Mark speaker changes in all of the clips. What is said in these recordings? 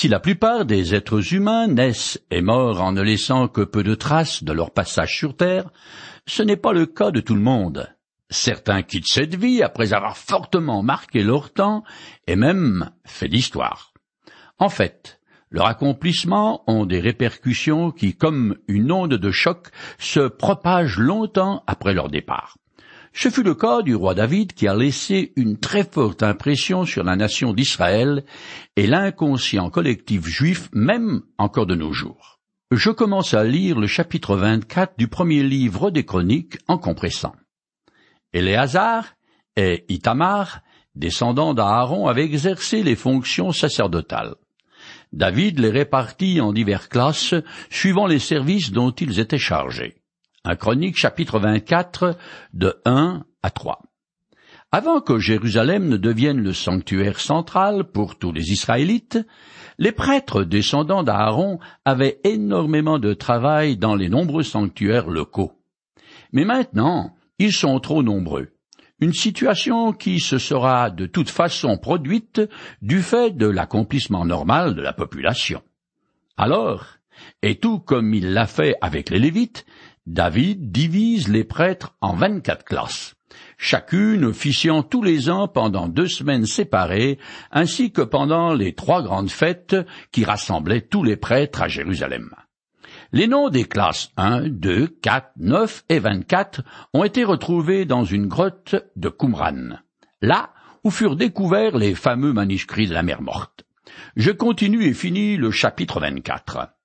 Speaker 1: Si la plupart des êtres humains naissent et meurent en ne laissant que peu de traces de leur passage sur Terre, ce n'est pas le cas de tout le monde. Certains quittent cette vie après avoir fortement marqué leur temps et même fait l'histoire. En fait, leur accomplissement ont des répercussions qui, comme une onde de choc, se propagent longtemps après leur départ. Ce fut le cas du roi David qui a laissé une très forte impression sur la nation d'Israël et l'inconscient collectif juif même encore de nos jours. Je commence à lire le chapitre 24 du premier livre des Chroniques en compressant. Éléazar et Itamar, descendants d'Aaron, avaient exercé les fonctions sacerdotales. David les répartit en diverses classes suivant les services dont ils étaient chargés. Un chronique chapitre 24 de 1 à 3. Avant que Jérusalem ne devienne le sanctuaire central pour tous les Israélites, les prêtres descendants d'Aaron avaient énormément de travail dans les nombreux sanctuaires locaux. Mais maintenant, ils sont trop nombreux. Une situation qui se sera de toute façon produite du fait de l'accomplissement normal de la population. Alors, et tout comme il l'a fait avec les Lévites, David divise les prêtres en vingt-quatre classes, chacune officiant tous les ans pendant deux semaines séparées, ainsi que pendant les trois grandes fêtes qui rassemblaient tous les prêtres à Jérusalem. Les noms des classes 1, 2, 4, 9 et 24 ont été retrouvés dans une grotte de Qumran, là où furent découverts les fameux manuscrits de la mer morte. Je continue et finis le chapitre 24.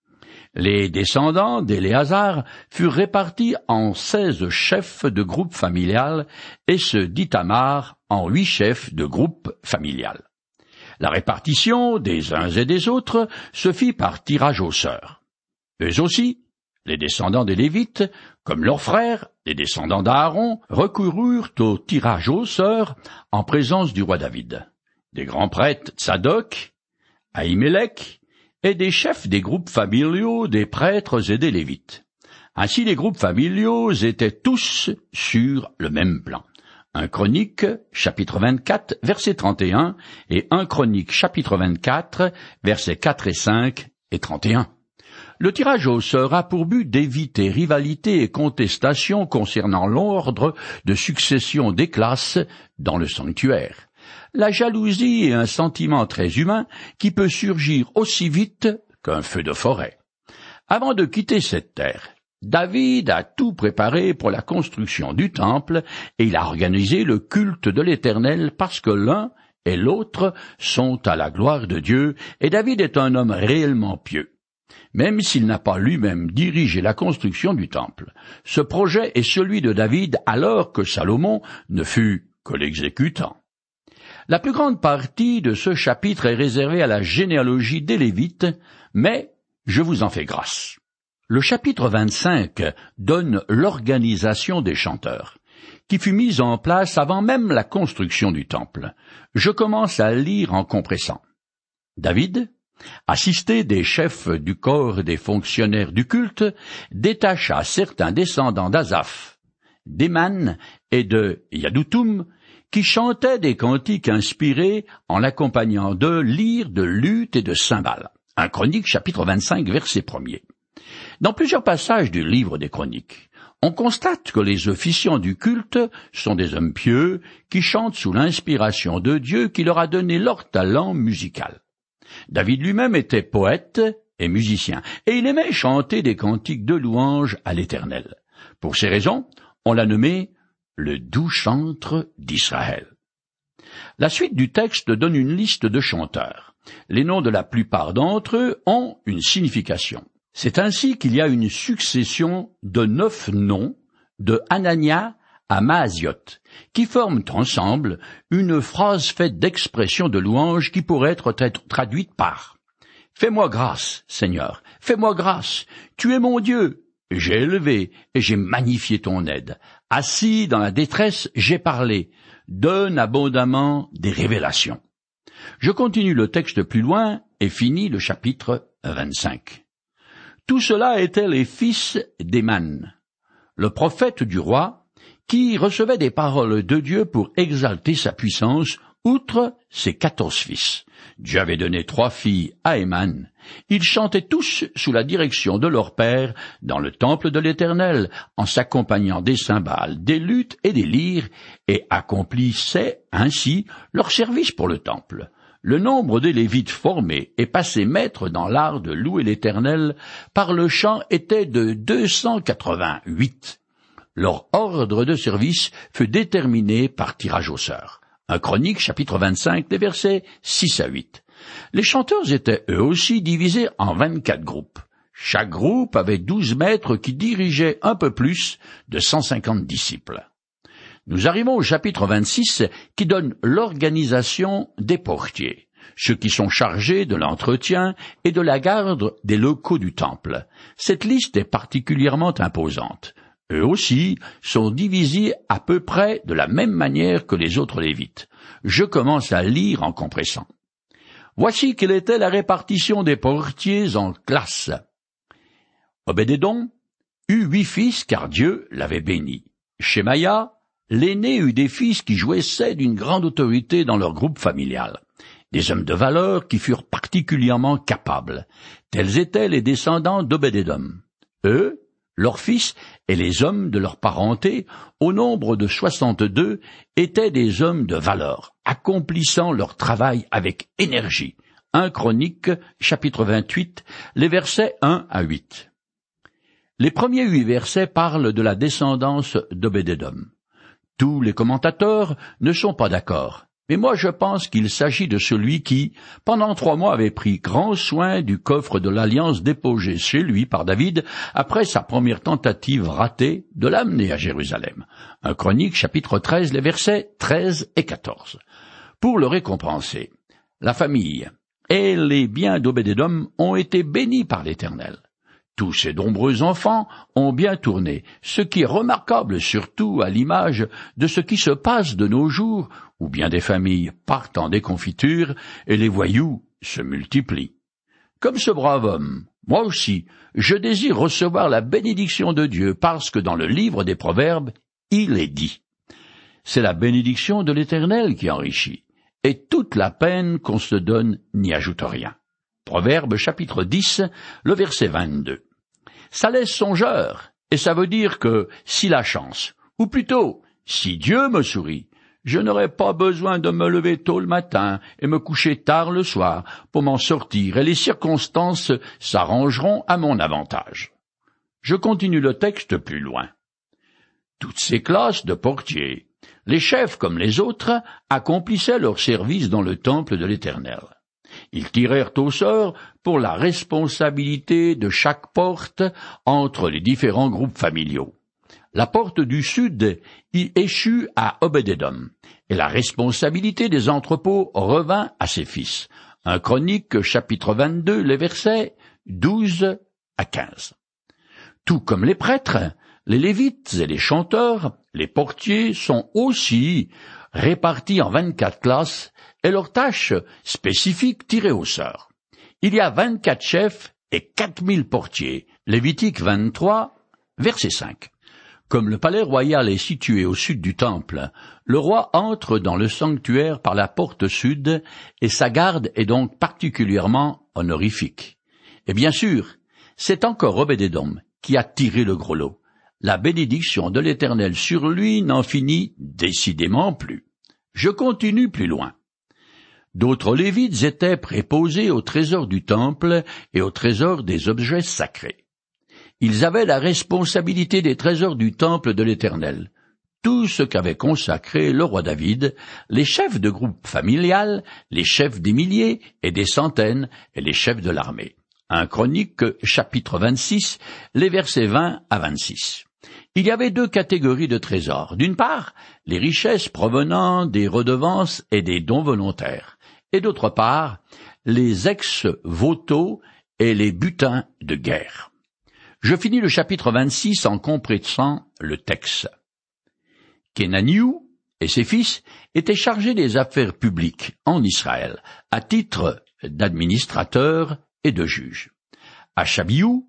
Speaker 1: Les descendants d'Éléazar furent répartis en seize chefs de groupe familial et ceux d'Itamar en huit chefs de groupe familial. La répartition des uns et des autres se fit par tirage au sort. Eux aussi, les descendants des Lévites, comme leurs frères, les descendants d'Aaron, recoururent au tirage au sort en présence du roi David. Des grands prêtres Tsadok, Ahimelech, et des chefs des groupes familiaux des prêtres et des Lévites. Ainsi les groupes familiaux étaient tous sur le même plan. Un chronique, chapitre 24, verset 31, et un chronique, chapitre 24, versets 4 et 5 et 31. Le tirage au sort a pour but d'éviter rivalité et contestation concernant l'ordre de succession des classes dans le sanctuaire. La jalousie est un sentiment très humain qui peut surgir aussi vite qu'un feu de forêt. Avant de quitter cette terre, David a tout préparé pour la construction du temple et il a organisé le culte de l'Éternel parce que l'un et l'autre sont à la gloire de Dieu et David est un homme réellement pieux même s'il n'a pas lui-même dirigé la construction du temple. Ce projet est celui de David alors que Salomon ne fut que l'exécutant. La plus grande partie de ce chapitre est réservée à la généalogie des Lévites, mais je vous en fais grâce. Le chapitre 25 donne l'organisation des chanteurs, qui fut mise en place avant même la construction du temple. Je commence à lire en compressant. David, assisté des chefs du corps des fonctionnaires du culte, détacha certains descendants d'Azaph, d'Eman et de Yadoutoum, qui chantaient des cantiques inspirés en l'accompagnant de lyres, de luttes et de cymbales. Chronique chapitre 25 verset 1 Dans plusieurs passages du livre des chroniques, on constate que les officiants du culte sont des hommes pieux qui chantent sous l'inspiration de Dieu qui leur a donné leur talent musical. David lui-même était poète et musicien, et il aimait chanter des cantiques de louange à l'Éternel. Pour ces raisons, on l'a nommé le doux chantre d'Israël. La suite du texte donne une liste de chanteurs. Les noms de la plupart d'entre eux ont une signification. C'est ainsi qu'il y a une succession de neuf noms de Anania à Maaziot, qui forment ensemble une phrase faite d'expressions de louange qui pourrait être traduite par Fais-moi grâce, Seigneur, fais-moi grâce, tu es mon Dieu, j'ai élevé et j'ai magnifié ton aide. Assis dans la détresse, j'ai parlé, donne abondamment des révélations. Je continue le texte plus loin et finis le chapitre 25. Tout cela étaient les fils d'Eman, le prophète du roi, qui recevait des paroles de Dieu pour exalter sa puissance Outre ses quatorze fils, Dieu avait donné trois filles à Eman. Ils chantaient tous sous la direction de leur père dans le temple de l'Éternel, en s'accompagnant des cymbales, des luttes et des lyres, et accomplissaient ainsi leur service pour le temple. Le nombre des Lévites formés et passés maîtres dans l'art de louer l'Éternel par le chant était de deux cent quatre-vingt-huit. Leur ordre de service fut déterminé par tirage au sort. Un chronique chapitre 25 des versets 6 à 8. Les chanteurs étaient eux aussi divisés en vingt-quatre groupes. Chaque groupe avait douze maîtres qui dirigeaient un peu plus de cent cinquante disciples. Nous arrivons au chapitre 26 qui donne l'organisation des portiers, ceux qui sont chargés de l'entretien et de la garde des locaux du temple. Cette liste est particulièrement imposante. Eux aussi sont divisés à peu près de la même manière que les autres lévites. Je commence à lire en compressant. Voici quelle était la répartition des portiers en classes. Obédédon eut huit fils car Dieu l'avait béni. Shemaya, l'aîné eut des fils qui jouissaient d'une grande autorité dans leur groupe familial, des hommes de valeur qui furent particulièrement capables. Tels étaient les descendants d'Obédédom. Eux, leurs fils et les hommes de leur parenté, au nombre de soixante-deux, étaient des hommes de valeur, accomplissant leur travail avec énergie. Un Chronique, chapitre 28, les versets 1 à 8. Les premiers huit versets parlent de la descendance d'Obédédom. Tous les commentateurs ne sont pas d'accord. Mais moi je pense qu'il s'agit de celui qui, pendant trois mois, avait pris grand soin du coffre de l'Alliance déposé chez lui par David après sa première tentative ratée de l'amener à Jérusalem. Un chronique chapitre 13 les versets 13 et 14. Pour le récompenser, la famille et les biens d'Obédédom ont été bénis par l'Éternel. Tous ces nombreux enfants ont bien tourné, ce qui est remarquable surtout à l'image de ce qui se passe de nos jours, où bien des familles partent en déconfiture et les voyous se multiplient. Comme ce brave homme, moi aussi, je désire recevoir la bénédiction de Dieu parce que dans le livre des Proverbes, il est dit. C'est la bénédiction de l'Éternel qui enrichit, et toute la peine qu'on se donne n'y ajoute rien. Proverbe chapitre 10, le verset 22. Ça laisse songeur, et ça veut dire que si la chance, ou plutôt si Dieu me sourit, je n'aurai pas besoin de me lever tôt le matin et me coucher tard le soir pour m'en sortir, et les circonstances s'arrangeront à mon avantage. Je continue le texte plus loin. Toutes ces classes de portiers, les chefs comme les autres, accomplissaient leur service dans le temple de l'Éternel. Ils tirèrent au sort pour la responsabilité de chaque porte entre les différents groupes familiaux. La porte du sud y échut à Obédédom, et la responsabilité des entrepôts revint à ses fils. Un chronique chapitre 22, les versets 12 à 15. Tout comme les prêtres, les lévites et les chanteurs, les portiers sont aussi répartis en vingt-quatre classes et leurs tâches spécifiques tirées au sort. Il y a vingt-quatre chefs et quatre mille portiers. Lévitique 23, verset 5. Comme le palais royal est situé au sud du temple, le roi entre dans le sanctuaire par la porte sud et sa garde est donc particulièrement honorifique. Et bien sûr, c'est encore Obédédom qui a tiré le gros lot. La bénédiction de l'Éternel sur lui n'en finit décidément plus. Je continue plus loin. D'autres Lévites étaient préposés au trésor du temple et au trésor des objets sacrés. Ils avaient la responsabilité des trésors du temple de l'Éternel, tout ce qu'avait consacré le roi David, les chefs de groupe familial, les chefs des milliers et des centaines, et les chefs de l'armée. Un chronique chapitre 26, les versets 20 à 26. Il y avait deux catégories de trésors. D'une part, les richesses provenant des redevances et des dons volontaires, et d'autre part, les ex-voto et les butins de guerre. Je finis le chapitre 26 en compressant le texte. Kenaniou et ses fils étaient chargés des affaires publiques en Israël, à titre d'administrateurs et de juges. Achabiou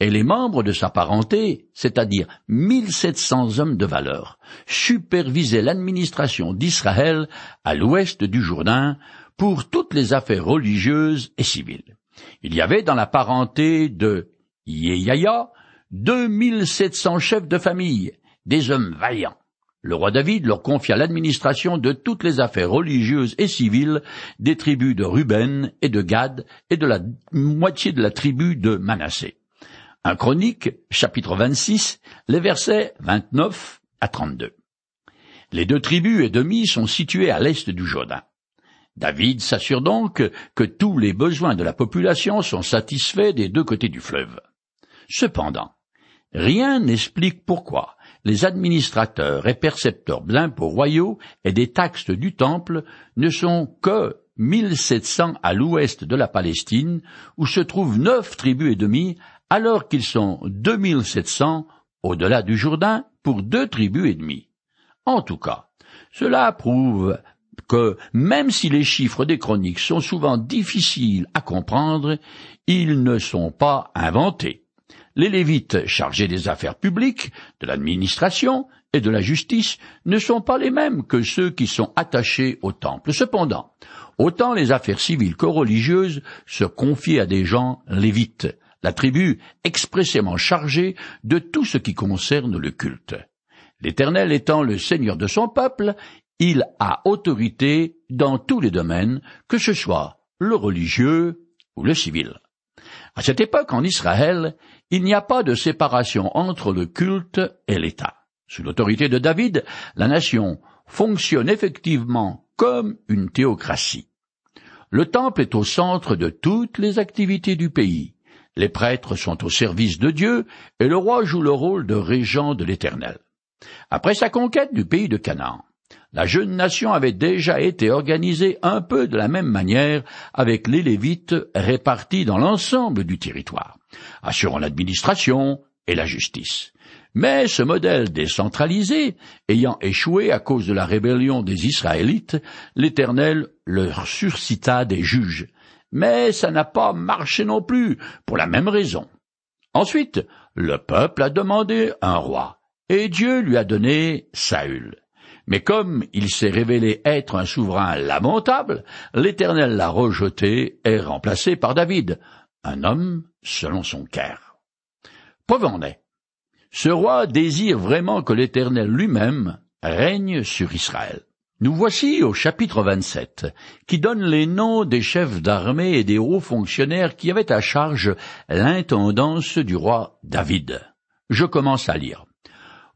Speaker 1: et les membres de sa parenté, c'est-à-dire 1700 hommes de valeur, supervisaient l'administration d'Israël à l'ouest du Jourdain pour toutes les affaires religieuses et civiles. Il y avait dans la parenté de Yehaya 2700 chefs de famille, des hommes vaillants. Le roi David leur confia l'administration de toutes les affaires religieuses et civiles des tribus de Ruben et de Gad et de la moitié de la tribu de Manassé. Un chronique, chapitre 26, les versets 29 à 32. Les deux tribus et demi sont situées à l'est du Jourdain. David s'assure donc que tous les besoins de la population sont satisfaits des deux côtés du fleuve. Cependant, rien n'explique pourquoi les administrateurs et percepteurs d'impôts royaux et des taxes du temple ne sont que 1700 à l'ouest de la Palestine, où se trouvent neuf tribus et demie, alors qu'ils sont 2700 au-delà du Jourdain pour deux tribus et demie. En tout cas, cela prouve que même si les chiffres des chroniques sont souvent difficiles à comprendre, ils ne sont pas inventés les Lévites chargés des affaires publiques, de l'administration et de la justice ne sont pas les mêmes que ceux qui sont attachés au temple. Cependant, autant les affaires civiles que religieuses se confiaient à des gens lévites, la tribu expressément chargée de tout ce qui concerne le culte. L'Éternel étant le Seigneur de son peuple, il a autorité dans tous les domaines, que ce soit le religieux ou le civil. À cette époque, en Israël, il n'y a pas de séparation entre le culte et l'État. Sous l'autorité de David, la nation fonctionne effectivement comme une théocratie. Le temple est au centre de toutes les activités du pays. Les prêtres sont au service de Dieu et le roi joue le rôle de régent de l'Éternel. Après sa conquête du pays de Canaan, la jeune nation avait déjà été organisée un peu de la même manière avec les Lévites répartis dans l'ensemble du territoire, assurant l'administration et la justice. Mais ce modèle décentralisé, ayant échoué à cause de la rébellion des Israélites, l'Éternel leur suscita des juges. Mais ça n'a pas marché non plus, pour la même raison. Ensuite, le peuple a demandé un roi, et Dieu lui a donné Saül. Mais comme il s'est révélé être un souverain lamentable, l'Éternel l'a rejeté et remplacé par David, un homme selon son cœur. Preuve en est. Ce roi désire vraiment que l'Éternel lui-même règne sur Israël. Nous voici au chapitre 27, qui donne les noms des chefs d'armée et des hauts fonctionnaires qui avaient à charge l'intendance du roi David. Je commence à lire.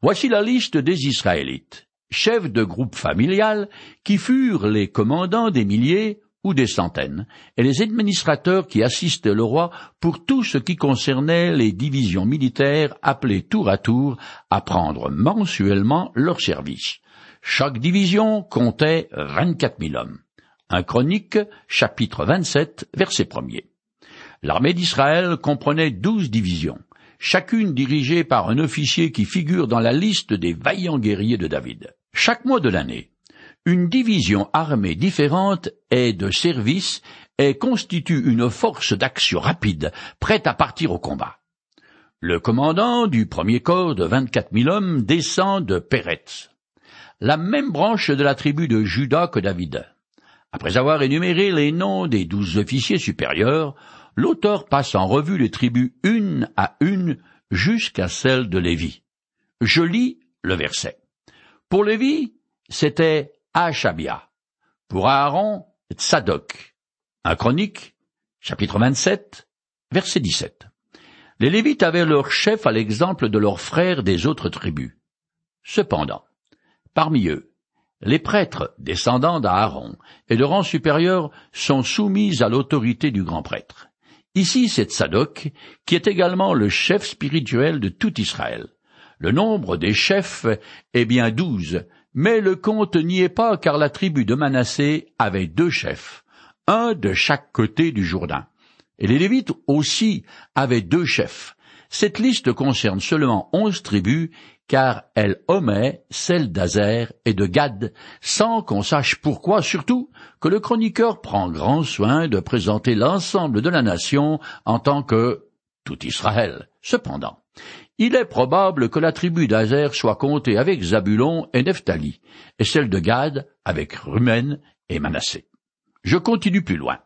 Speaker 1: Voici la liste des Israélites chefs de groupe familial, qui furent les commandants des milliers ou des centaines, et les administrateurs qui assistent le roi pour tout ce qui concernait les divisions militaires appelées tour à tour à prendre mensuellement leur service. Chaque division comptait vingt-quatre mille hommes. Un chronique, chapitre 27, verset premier. L'armée d'Israël comprenait douze divisions, chacune dirigée par un officier qui figure dans la liste des vaillants guerriers de David. Chaque mois de l'année, une division armée différente est de service et constitue une force d'action rapide, prête à partir au combat. Le commandant du premier corps de vingt-quatre mille hommes descend de Péretz, la même branche de la tribu de Juda que David. Après avoir énuméré les noms des douze officiers supérieurs, l'auteur passe en revue les tribus une à une jusqu'à celle de Lévi. Je lis le verset. Pour Lévi, c'était Achabia. Pour Aaron, Tsadok. Un chronique, chapitre 27, verset 17. Les Lévites avaient leur chef à l'exemple de leurs frères des autres tribus. Cependant, parmi eux, les prêtres descendants d'Aaron et de rang supérieur sont soumis à l'autorité du grand prêtre. Ici, c'est Tsadok, qui est également le chef spirituel de tout Israël. Le nombre des chefs est bien douze, mais le compte n'y est pas car la tribu de Manassé avait deux chefs, un de chaque côté du Jourdain. Et les Lévites aussi avaient deux chefs. Cette liste concerne seulement onze tribus, car elle omet celle d'Azer et de Gad, sans qu'on sache pourquoi, surtout que le chroniqueur prend grand soin de présenter l'ensemble de la nation en tant que tout Israël, Cependant, il est probable que la tribu d'Azer soit comptée avec Zabulon et Nephtali, et celle de Gad avec Rumen et Manassé. Je continue plus loin.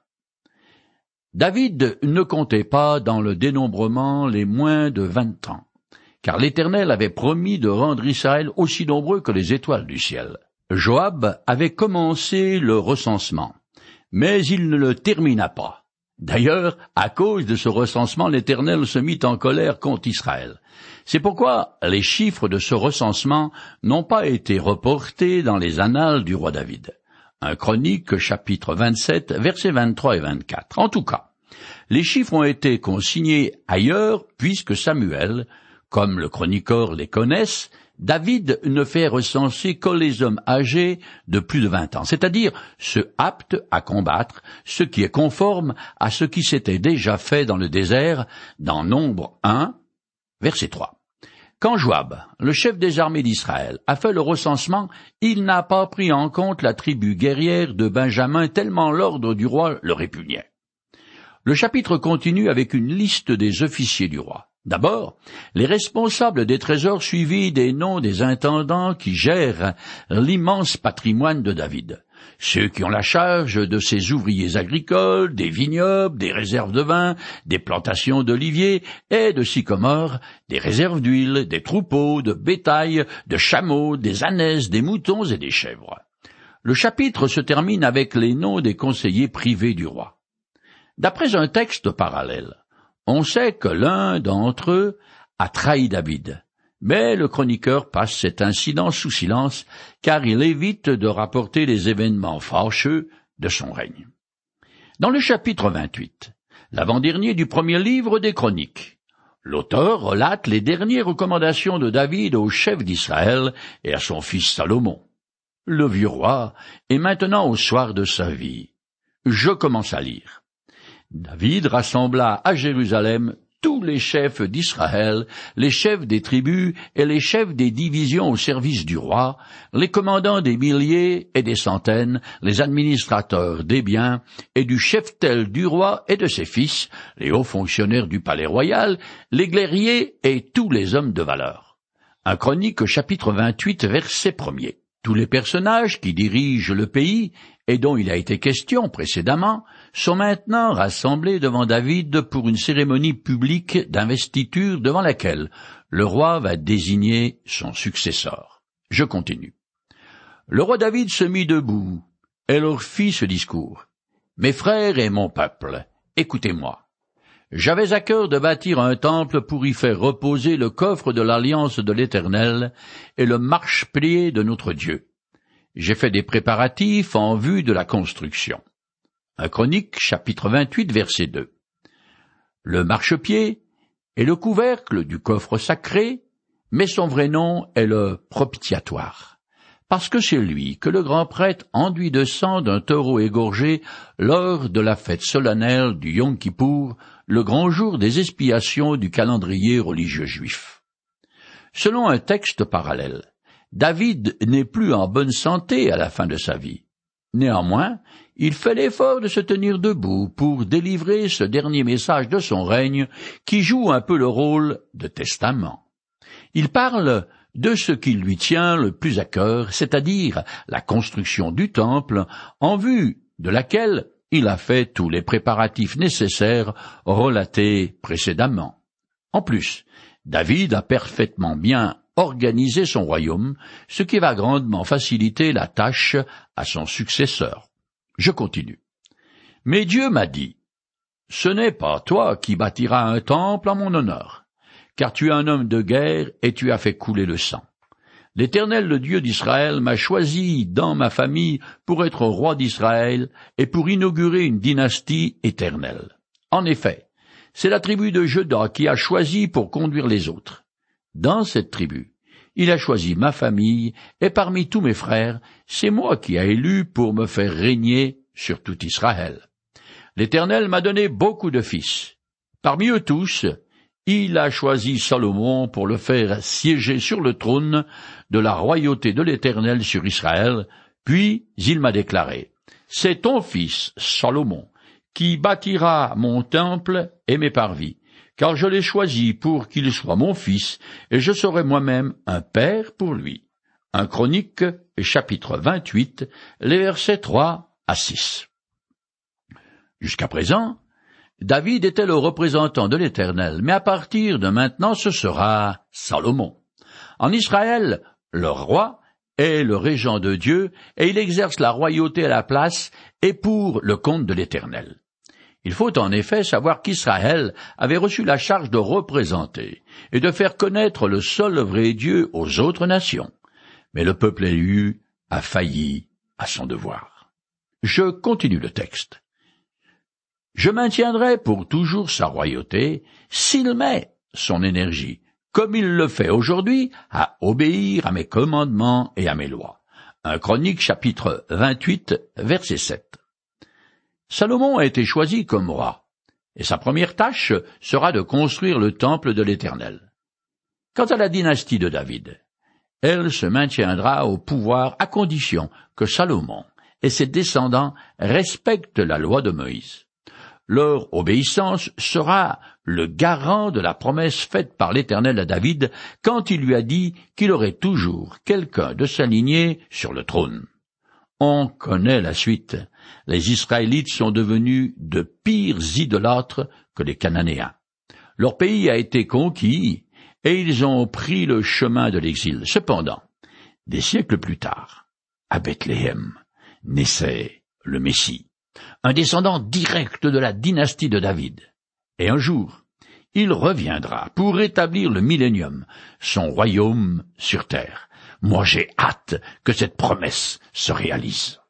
Speaker 1: David ne comptait pas dans le dénombrement les moins de vingt ans, car l'Éternel avait promis de rendre Israël aussi nombreux que les étoiles du ciel. Joab avait commencé le recensement, mais il ne le termina pas. D'ailleurs, à cause de ce recensement, l'Éternel se mit en colère contre Israël. C'est pourquoi les chiffres de ce recensement n'ont pas été reportés dans les annales du roi David. Un chronique chapitre 27 versets 23 et 24. En tout cas, les chiffres ont été consignés ailleurs puisque Samuel, comme le chroniqueur les connaisse, David ne fait recenser que les hommes âgés de plus de vingt ans, c'est-à-dire ceux aptes à combattre, ce qui est conforme à ce qui s'était déjà fait dans le désert, dans Nombre 1, verset 3. Quand Joab, le chef des armées d'Israël, a fait le recensement, il n'a pas pris en compte la tribu guerrière de Benjamin tellement l'ordre du roi le répugnait. Le chapitre continue avec une liste des officiers du roi. D'abord, les responsables des trésors suivis des noms des intendants qui gèrent l'immense patrimoine de David ceux qui ont la charge de ces ouvriers agricoles, des vignobles, des réserves de vin, des plantations d'oliviers et de sycomores, des réserves d'huile, des troupeaux, de bétail, de chameaux, des ânesses, des moutons et des chèvres. Le chapitre se termine avec les noms des conseillers privés du roi. D'après un texte parallèle, on sait que l'un d'entre eux a trahi David, mais le chroniqueur passe cet incident sous silence, car il évite de rapporter les événements fâcheux de son règne. Dans le chapitre 28, l'avant-dernier du premier livre des chroniques, l'auteur relate les dernières recommandations de David au chef d'Israël et à son fils Salomon. Le vieux roi est maintenant au soir de sa vie. Je commence à lire. David rassembla à Jérusalem tous les chefs d'Israël, les chefs des tribus et les chefs des divisions au service du roi, les commandants des milliers et des centaines, les administrateurs des biens, et du chef-tel du roi et de ses fils, les hauts fonctionnaires du palais royal, les guerriers et tous les hommes de valeur. Un chronique chapitre 28 verset 1 Tous les personnages qui dirigent le pays et dont il a été question précédemment, sont maintenant rassemblés devant David pour une cérémonie publique d'investiture devant laquelle le roi va désigner son successeur. Je continue. Le roi David se mit debout et leur fit ce discours. Mes frères et mon peuple, écoutez-moi. J'avais à cœur de bâtir un temple pour y faire reposer le coffre de l'alliance de l'Éternel et le marchepied de notre Dieu j'ai fait des préparatifs en vue de la construction. Un chronique, chapitre 28, verset 2. Le marchepied est le couvercle du coffre sacré, mais son vrai nom est le propitiatoire, parce que c'est lui que le grand prêtre enduit de sang d'un taureau égorgé lors de la fête solennelle du Yom Kippour, le grand jour des expiations du calendrier religieux juif. Selon un texte parallèle, David n'est plus en bonne santé à la fin de sa vie. Néanmoins, il fait l'effort de se tenir debout pour délivrer ce dernier message de son règne qui joue un peu le rôle de testament. Il parle de ce qui lui tient le plus à cœur, c'est-à-dire la construction du temple, en vue de laquelle il a fait tous les préparatifs nécessaires relatés précédemment. En plus, David a parfaitement bien organiser son royaume, ce qui va grandement faciliter la tâche à son successeur. Je continue. Mais Dieu m'a dit, Ce n'est pas toi qui bâtiras un temple en mon honneur, car tu es un homme de guerre et tu as fait couler le sang. L'Éternel, le Dieu d'Israël, m'a choisi dans ma famille pour être roi d'Israël et pour inaugurer une dynastie éternelle. En effet, c'est la tribu de Juda qui a choisi pour conduire les autres. Dans cette tribu, il a choisi ma famille, et parmi tous mes frères, c'est moi qui a élu pour me faire régner sur tout Israël. L'Éternel m'a donné beaucoup de fils. Parmi eux tous, il a choisi Salomon pour le faire siéger sur le trône de la royauté de l'Éternel sur Israël, puis il m'a déclaré, C'est ton fils, Salomon, qui bâtira mon temple et mes parvis, car je l'ai choisi pour qu'il soit mon fils, et je serai moi-même un père pour lui. Chronique, chapitre 28, les versets 3 à 6. Jusqu'à présent, David était le représentant de l'Éternel, mais à partir de maintenant ce sera Salomon. En Israël, le roi est le régent de Dieu, et il exerce la royauté à la place et pour le compte de l'Éternel. Il faut en effet savoir qu'Israël avait reçu la charge de représenter et de faire connaître le seul vrai Dieu aux autres nations. Mais le peuple élu a failli à son devoir. Je continue le texte. Je maintiendrai pour toujours sa royauté s'il met son énergie, comme il le fait aujourd'hui, à obéir à mes commandements et à mes lois. Un chronique chapitre 28 verset 7. Salomon a été choisi comme roi, et sa première tâche sera de construire le temple de l'Éternel. Quant à la dynastie de David, elle se maintiendra au pouvoir à condition que Salomon et ses descendants respectent la loi de Moïse. Leur obéissance sera le garant de la promesse faite par l'Éternel à David quand il lui a dit qu'il aurait toujours quelqu'un de sa lignée sur le trône. On connaît la suite. Les Israélites sont devenus de pires idolâtres que les Cananéens. Leur pays a été conquis et ils ont pris le chemin de l'exil. Cependant, des siècles plus tard, à Bethléem, naissait le Messie, un descendant direct de la dynastie de David. Et un jour, il reviendra pour établir le millénium, son royaume sur terre. Moi j'ai hâte que cette promesse se réalise.